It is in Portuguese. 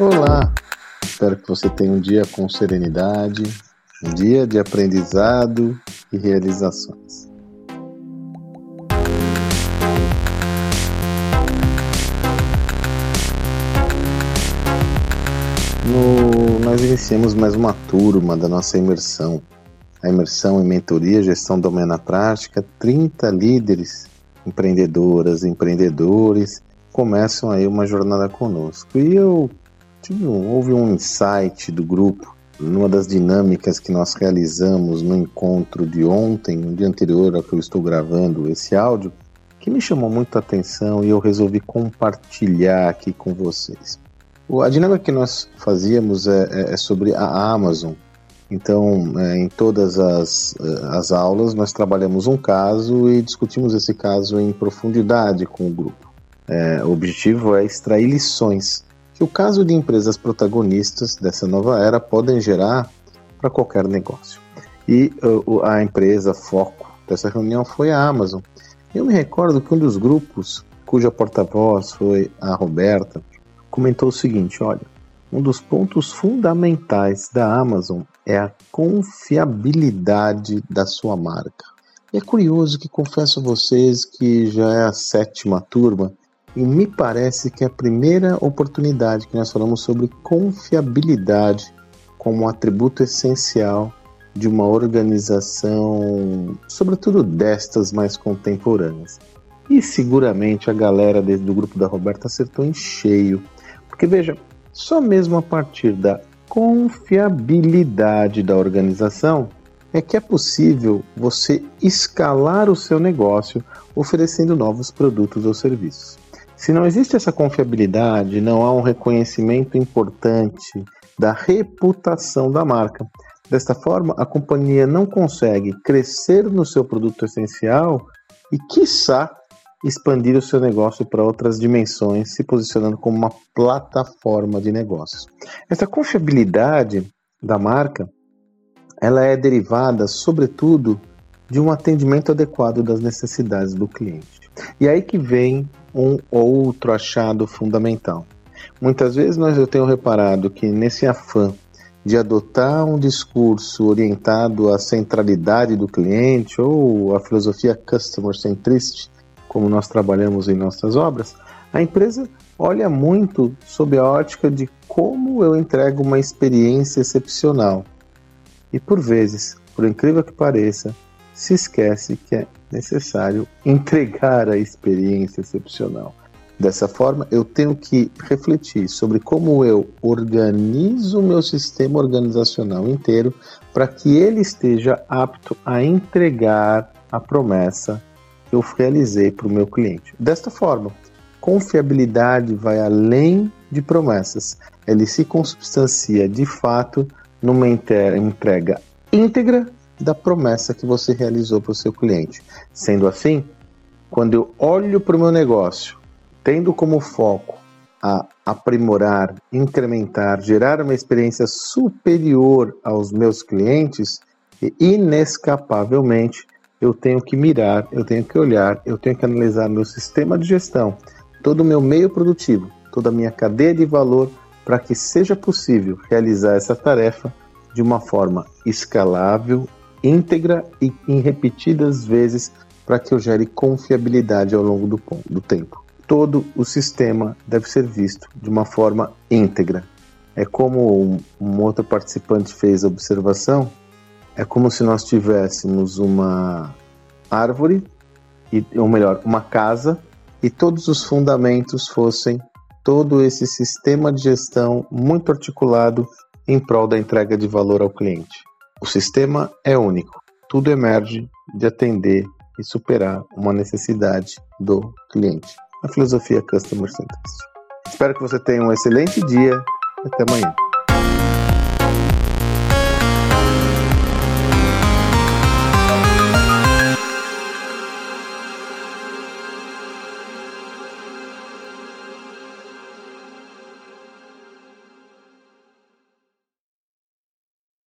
Olá! Espero que você tenha um dia com serenidade, um dia de aprendizado e realizações. No, nós iniciamos mais uma turma da nossa imersão. A imersão em mentoria, gestão domena prática, 30 líderes, empreendedoras, empreendedores, começam aí uma jornada conosco. E eu tive houve um insight do grupo numa das dinâmicas que nós realizamos no encontro de ontem, no dia anterior ao que eu estou gravando esse áudio, que me chamou muito a atenção e eu resolvi compartilhar aqui com vocês. A dinâmica que nós fazíamos é, é, é sobre a Amazon. Então, é, em todas as, as aulas, nós trabalhamos um caso e discutimos esse caso em profundidade com o grupo. É, o objetivo é extrair lições que o caso de empresas protagonistas dessa nova era podem gerar para qualquer negócio. E uh, a empresa foco dessa reunião foi a Amazon. Eu me recordo que um dos grupos, cuja porta-voz foi a Roberta, comentou o seguinte: olha, um dos pontos fundamentais da Amazon é a confiabilidade da sua marca. E é curioso que confesso a vocês que já é a sétima turma e me parece que é a primeira oportunidade que nós falamos sobre confiabilidade como atributo essencial de uma organização, sobretudo destas mais contemporâneas. E seguramente a galera do grupo da Roberta acertou em cheio, porque veja, só mesmo a partir da confiabilidade da organização é que é possível você escalar o seu negócio oferecendo novos produtos ou serviços. Se não existe essa confiabilidade, não há um reconhecimento importante da reputação da marca. Desta forma, a companhia não consegue crescer no seu produto essencial e, quiçá, expandir o seu negócio para outras dimensões, se posicionando como uma plataforma de negócios. Essa confiabilidade da marca, ela é derivada, sobretudo, de um atendimento adequado das necessidades do cliente. E aí que vem um outro achado fundamental. Muitas vezes nós eu tenho reparado que nesse afã de adotar um discurso orientado à centralidade do cliente ou à filosofia customer centrist, como nós trabalhamos em nossas obras, a empresa olha muito sob a ótica de como eu entrego uma experiência excepcional. E por vezes, por incrível que pareça, se esquece que é necessário entregar a experiência excepcional. Dessa forma, eu tenho que refletir sobre como eu organizo o meu sistema organizacional inteiro para que ele esteja apto a entregar a promessa que eu realizei para o meu cliente. Desta forma, confiabilidade vai além de promessas. Ele se consubstancia de fato numa entrega íntegra da promessa que você realizou para o seu cliente. Sendo assim, quando eu olho para o meu negócio, tendo como foco a aprimorar, incrementar, gerar uma experiência superior aos meus clientes, inescapavelmente eu tenho que mirar, eu tenho que olhar, eu tenho que analisar meu sistema de gestão, todo o meu meio produtivo, toda a minha cadeia de valor para que seja possível realizar essa tarefa de uma forma escalável, íntegra e em repetidas vezes para que eu gere confiabilidade ao longo do, do tempo. Todo o sistema deve ser visto de uma forma íntegra. É como um, um outro participante fez a observação, é como se nós tivéssemos uma árvore, e, ou melhor, uma casa, e todos os fundamentos fossem todo esse sistema de gestão muito articulado em prol da entrega de valor ao cliente. O sistema é único, tudo emerge de atender e superar uma necessidade do cliente. A filosofia Customer Centrist. Espero que você tenha um excelente dia até amanhã.